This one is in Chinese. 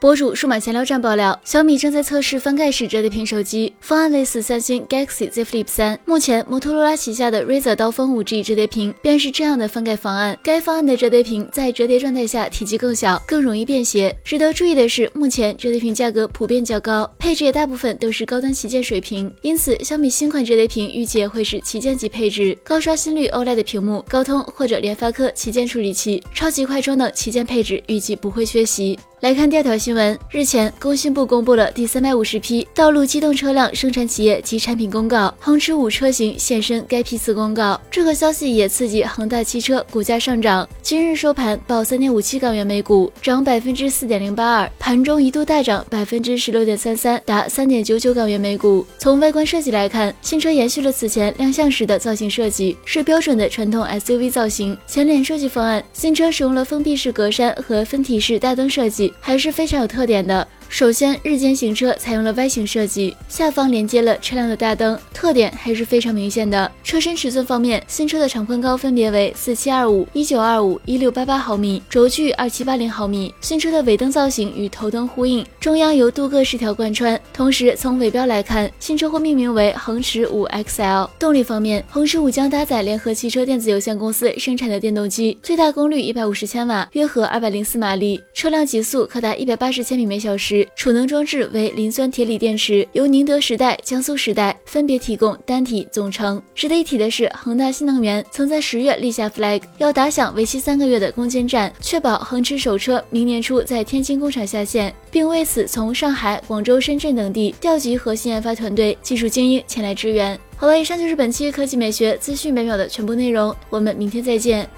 博主数码闲聊站爆料，小米正在测试翻盖式折叠屏手机，方案类似三星 Galaxy Z Flip 三。目前，摩托罗拉旗下的 Razr 刀锋 5G 折叠屏便是这样的翻盖方案。该方案的折叠屏在折叠状态下体积更小，更容易便携。值得注意的是，目前折叠屏价格普遍较高，配置也大部分都是高端旗舰水平，因此小米新款折叠屏预计会是旗舰级配置，高刷新率 OLED 屏幕、高通或者联发科旗舰处理器、超级快充等旗舰配置预计不会缺席。来看第二条新新闻，日前工信部公布了第三百五十批道路机动车辆生产企业及产品公告，恒驰五车型现身该批次公告。这个消息也刺激恒大汽车股价上涨，今日收盘报三点五七港元每股，涨百分之四点零八二，盘中一度大涨百分之十六点三三，达三点九九港元每股。从外观设计来看，新车延续了此前亮相时的造型设计，是标准的传统 SUV 造型。前脸设计方案，新车使用了封闭式格栅和分体式大灯设计。还是非常有特点的。首先，日间行车采用了 Y 型设计，下方连接了车辆的大灯，特点还是非常明显的。车身尺寸方面，新车的长宽高分别为四七二五、一九二五、一六八八毫米，轴距二七八零毫米。新车的尾灯造型与头灯呼应，中央由镀铬饰条贯穿。同时，从尾标来看，新车会命名为恒驰五 XL。动力方面，恒驰五将搭载联合汽车电子有限公司生产的电动机，最大功率一百五十千瓦，约合二百零四马力，车辆极速可达一百八十千米每小时。储能装置为磷酸铁锂电池，由宁德时代、江苏时代分别提供单体、总成。值得一提的是，恒大新能源曾在十月立下 flag，要打响为期三个月的攻坚战，确保恒驰首车明年初在天津工厂下线，并为此从上海、广州、深圳等地调集核心研发团队、技术精英前来支援。好了，以上就是本期科技美学资讯每秒的全部内容，我们明天再见。